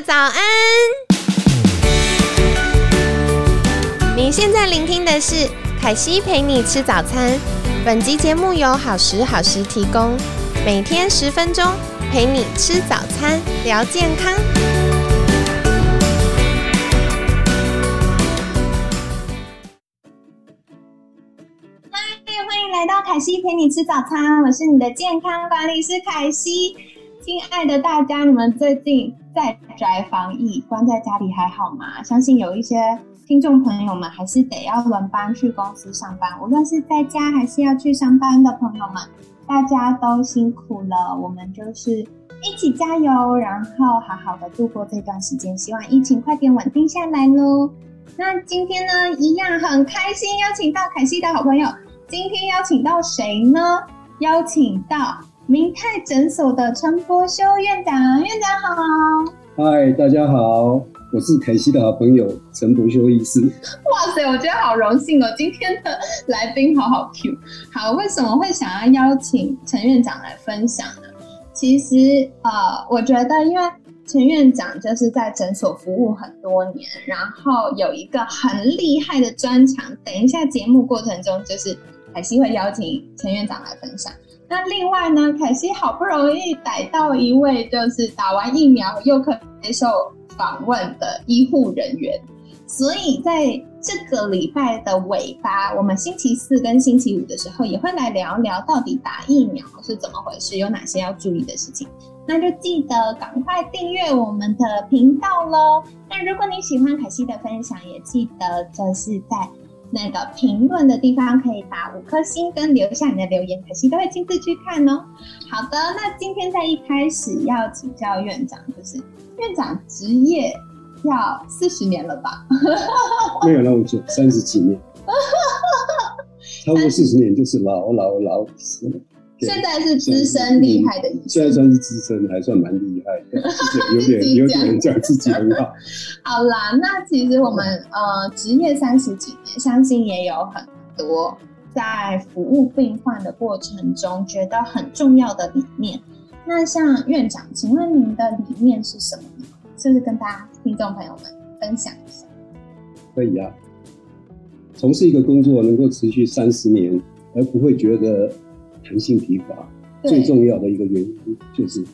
早安！你现在聆听的是凯西陪你吃早餐。本集节目由好时好食提供，每天十分钟陪你吃早餐，聊健康。嗨，欢迎来到凯西陪你吃早餐，我是你的健康管理师凯西。亲爱的大家，你们最近在宅防疫，关在家里还好吗？相信有一些听众朋友们还是得要轮班去公司上班，无论是在家还是要去上班的朋友们，大家都辛苦了。我们就是一起加油，然后好好的度过这段时间。希望疫情快点稳定下来喽。那今天呢，一样很开心，邀请到凯西的好朋友。今天邀请到谁呢？邀请到明泰诊所的陈柏修院长。院长好。嗨，大家好，我是凯西的好朋友陈柏修医师。哇塞，我觉得好荣幸哦！今天的来宾好好 Q。好，为什么会想要邀请陈院长来分享呢？其实呃，我觉得因为陈院长就是在诊所服务很多年，然后有一个很厉害的专长。等一下节目过程中，就是凯西会邀请陈院长来分享。那另外呢，凯西好不容易逮到一位就是打完疫苗又可接受访问的医护人员，所以在这个礼拜的尾巴，我们星期四跟星期五的时候也会来聊聊到底打疫苗是怎么回事，有哪些要注意的事情。那就记得赶快订阅我们的频道喽。那如果你喜欢凯西的分享，也记得就是在。那个评论的地方可以打五颗星，跟留下你的留言，可惜都会亲自去看哦。好的，那今天在一开始要请教院长，就是院长职业要四十年了吧？没有那么久，三十几年，超过四十年就是老老老死了。现在是资深厉害的医生，现在算是资深，还算蛮厉害的，有点有点讲自己很好。好啦，那其实我们呃职业三十几年，相信也有很多在服务病患的过程中觉得很重要的理念。那像院长，请问您的理念是什么呢？是不是跟大家听众朋友们分享一下？可以啊，从事一个工作能够持续三十年，而不会觉得。弹性疲乏，最重要的一个原因就是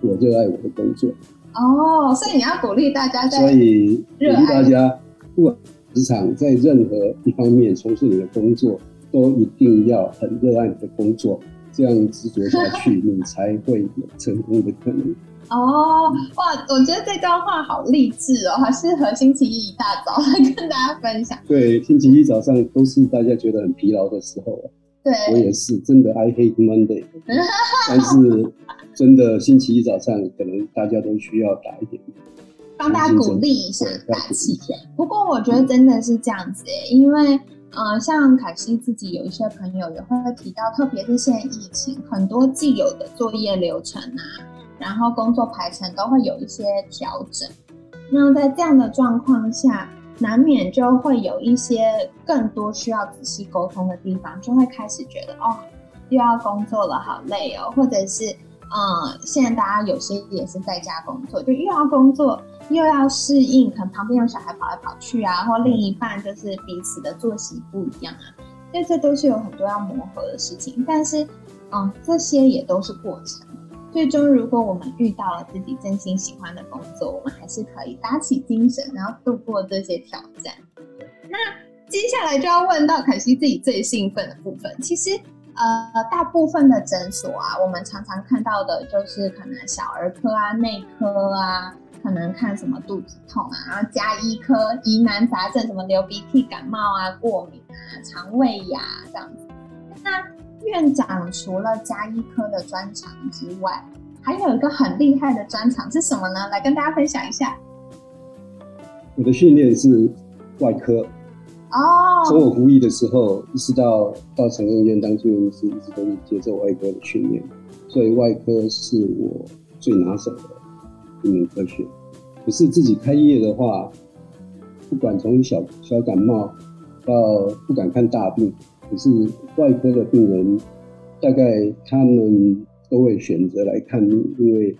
我热爱我的工作。哦，所以你要鼓励大家，所以鼓励大家，不管职场在任何一方面从事你的工作，都一定要很热爱你的工作，这样执着下去，你才会有成功的可能。哦，哇，我觉得这段话好励志哦，好适合星期一一大早来跟大家分享。对，星期一早上都是大家觉得很疲劳的时候我也是真的，I hate Monday。但是真的星期一早上，可能大家都需要打一点，帮大家鼓励一下，打气。不过我觉得真的是这样子诶，因为呃，像凯西自己有一些朋友也会提到，特别是现在疫情，很多既有的作业流程啊，然后工作排程都会有一些调整。那在这样的状况下，难免就会有一些更多需要仔细沟通的地方，就会开始觉得哦，又要工作了，好累哦，或者是嗯，现在大家有些也是在家工作，就又要工作又要适应，可能旁边有小孩跑来跑去啊，或另一半就是彼此的作息不一样啊，所以这都是有很多要磨合的事情，但是嗯，这些也都是过程。最终，如果我们遇到了自己真心喜欢的工作，我们还是可以打起精神，然后度过这些挑战。那接下来就要问到凯西自己最兴奋的部分。其实，呃，大部分的诊所啊，我们常常看到的就是可能小儿科啊、内科啊，可能看什么肚子痛啊，然后加医科疑难杂症，什么流鼻涕、感冒啊、过敏啊、肠胃呀这样子。那院长除了加医科的专长之外，还有一个很厉害的专长是什么呢？来跟大家分享一下。我的训练是外科哦，从我服役的时候，一直到到成功医院当住院医师，一直都是接受外科的训练，所以外科是我最拿手的一门科学。可是自己开业的话，不管从小小感冒到不敢看大病。可是外科的病人，大概他们都会选择来看你，因为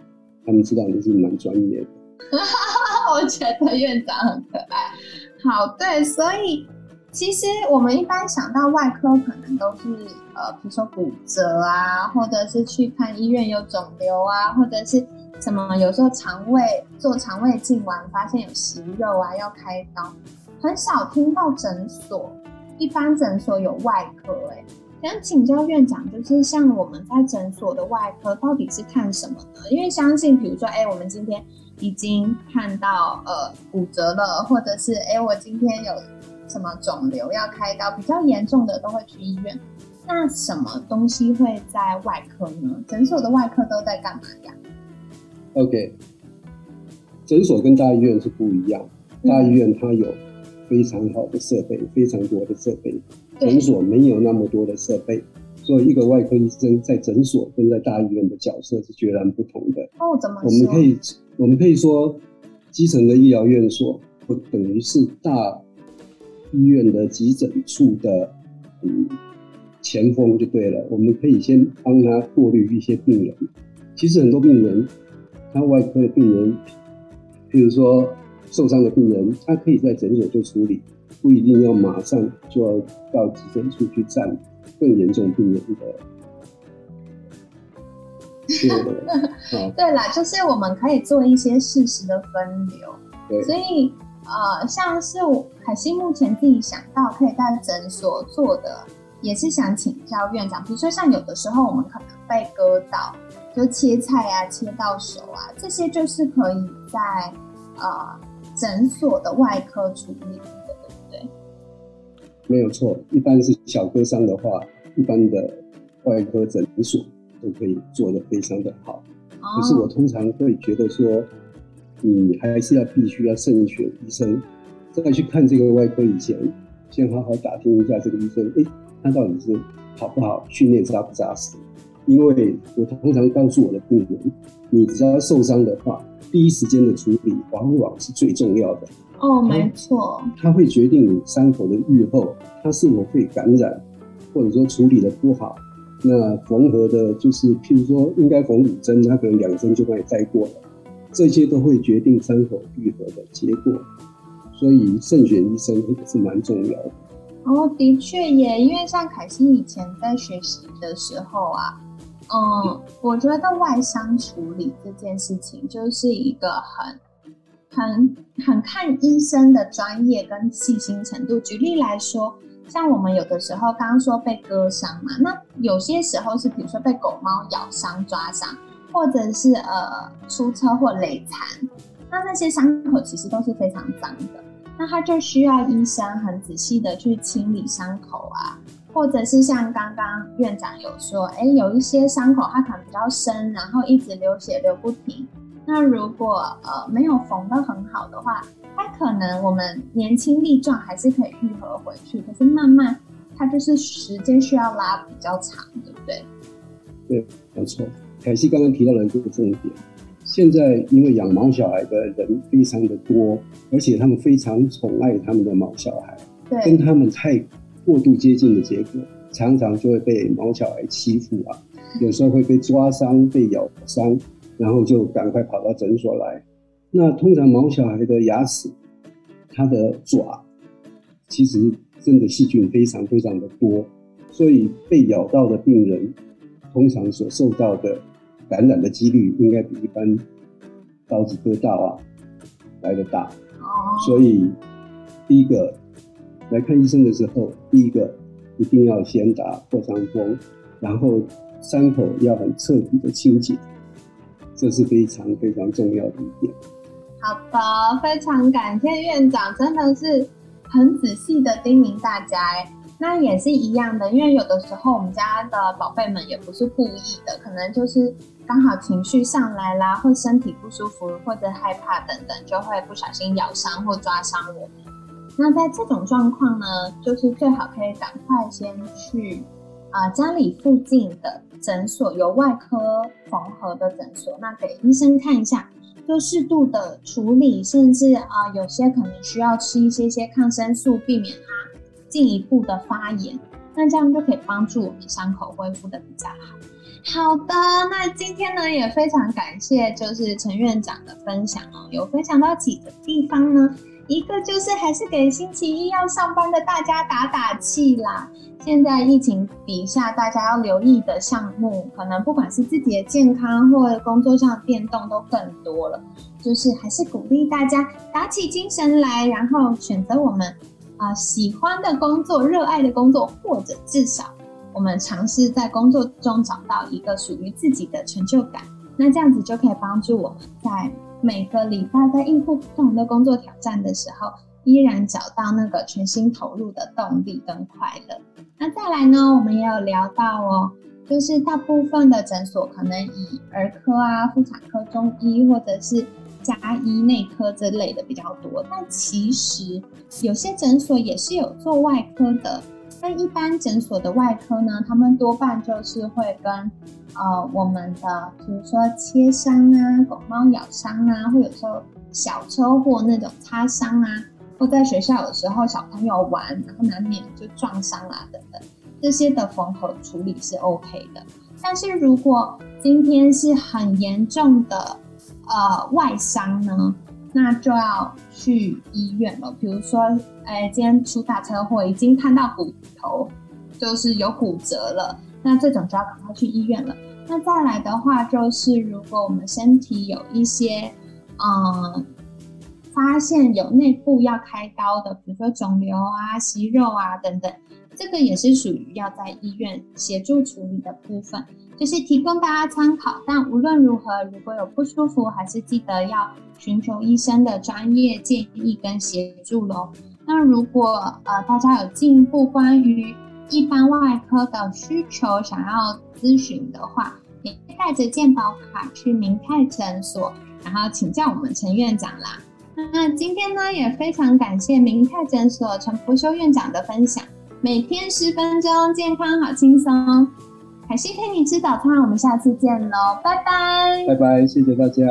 他们知道你是蛮专业的。我觉得院长很可爱。好，对，所以其实我们一般想到外科，可能都是呃，比如说骨折啊，或者是去看医院有肿瘤啊，或者是什么，有时候肠胃做肠胃镜完发现有息肉啊，要开刀，很少听到诊所，一般诊所有外科，哎。想请教院长，就是像我们在诊所的外科，到底是看什么呢？因为相信，比如说，哎，我们今天已经看到呃骨折了，或者是哎，我今天有什么肿瘤要开刀，比较严重的都会去医院。那什么东西会在外科呢？诊所的外科都在干嘛呀？OK，诊所跟大医院是不一样，大医院它有非常好的设备，非常多的设备。诊所没有那么多的设备，所以一个外科医生在诊所跟在大医院的角色是截然不同的。哦，怎么？我们可以我们可以说，基层的医疗院所不等于是大医院的急诊处的嗯前锋就对了。我们可以先帮他过滤一些病人。其实很多病人，他外科的病人，譬如说受伤的病人，他可以在诊所就处理。不一定要马上就要到急诊处去站更严重病人的。对啦，就是我们可以做一些适时的分流。对，所以呃，像是海西目前自己想到可以在诊所做的，也是想请教院长。比如说像有的时候我们可能被割到，就切菜啊、切到手啊，这些就是可以在呃诊所的外科处理的，对不对。没有错，一般是小割伤的话，一般的外科诊所都可以做得非常的好。可是我通常会觉得说，你还是要必须要慎选医生，再去看这个外科以前，先好好打听一下这个医生，哎，他到底是好不好，训练扎不扎实？因为我通常告诉我的病人，你只要受伤的话，第一时间的处理往往是最重要的。哦，没错，它会决定你伤口的愈后，它是否会感染，或者说处理的不好，那缝合的，就是譬如说应该缝五针，它可能两针就帮你带过了，这些都会决定伤口愈合的结果，所以慎选医生也是蛮重要的。哦，的确耶，因为像凯西以前在学习的时候啊，嗯，我觉得外伤处理这件事情就是一个很。很很看医生的专业跟细心程度。举例来说，像我们有的时候刚刚说被割伤嘛，那有些时候是比如说被狗猫咬伤、抓伤，或者是呃出车祸累残，那那些伤口其实都是非常脏的，那他就需要医生很仔细的去清理伤口啊，或者是像刚刚院长有说，哎，有一些伤口它可能比较深，然后一直流血流不停。那如果呃没有缝得很好的话，它可能我们年轻力壮还是可以愈合回去，可是慢慢它就是时间需要拉比较长，对不对？对，没错。凯西刚刚提到了一个重点，现在因为养毛小孩的人非常的多，而且他们非常宠爱他们的毛小孩，对，跟他们太过度接近的结果，常常就会被毛小孩欺负啊，有时候会被抓伤、被咬伤。然后就赶快跑到诊所来。那通常毛小孩的牙齿，它的爪，其实真的细菌非常非常的多，所以被咬到的病人，通常所受到的感染的几率，应该比一般刀子割到啊来的大。所以第一个来看医生的时候，第一个一定要先打破伤风，然后伤口要很彻底的清洁。这是非常非常重要的一点。好的，非常感谢院长，真的是很仔细的叮咛大家。那也是一样的，因为有的时候我们家的宝贝们也不是故意的，可能就是刚好情绪上来啦，或身体不舒服，或者害怕等等，就会不小心咬伤或抓伤我们。那在这种状况呢，就是最好可以赶快先去啊家里附近的。诊所由外科缝合的诊所，那给医生看一下，就适度的处理，甚至啊有些可能需要吃一些些抗生素，避免它进一步的发炎。那这样就可以帮助我们伤口恢复的比较好。好的，那今天呢也非常感谢，就是陈院长的分享哦，有分享到几个地方呢？一个就是还是给星期一要上班的大家打打气啦。现在疫情底下，大家要留意的项目，可能不管是自己的健康或者工作上的变动都更多了。就是还是鼓励大家打起精神来，然后选择我们啊喜欢的工作、热爱的工作，或者至少我们尝试在工作中找到一个属于自己的成就感。那这样子就可以帮助我们在每个礼拜在应付不同的工作挑战的时候，依然找到那个全心投入的动力跟快乐。那再来呢，我们也有聊到哦，就是大部分的诊所可能以儿科啊、妇产科、中医或者是加医内科这类的比较多，但其实有些诊所也是有做外科的。那一般诊所的外科呢，他们多半就是会跟呃我们的，比如说切伤啊、狗猫咬伤啊，或有时候小车祸那种擦伤啊。或在学校有时候小朋友玩，然后难免就撞伤啊等等，这些的缝合处理是 OK 的。但是如果今天是很严重的呃外伤呢，那就要去医院了。比如说，哎，今天出大车祸，已经看到骨头，就是有骨折了，那这种就要赶快去医院了。那再来的话，就是如果我们身体有一些嗯。发现有内部要开刀的，比如说肿瘤啊、息肉啊等等，这个也是属于要在医院协助处理的部分，就是提供大家参考。但无论如何，如果有不舒服，还是记得要寻求医生的专业建议跟协助喽。那如果呃大家有进一步关于一般外科的需求想要咨询的话，也带着健保卡去明泰诊所，然后请教我们陈院长啦。那今天呢，也非常感谢明泰诊所陈福修院长的分享。每天十分钟，健康好轻松。凯西陪你吃早餐，我们下次见喽，拜拜。拜拜，谢谢大家。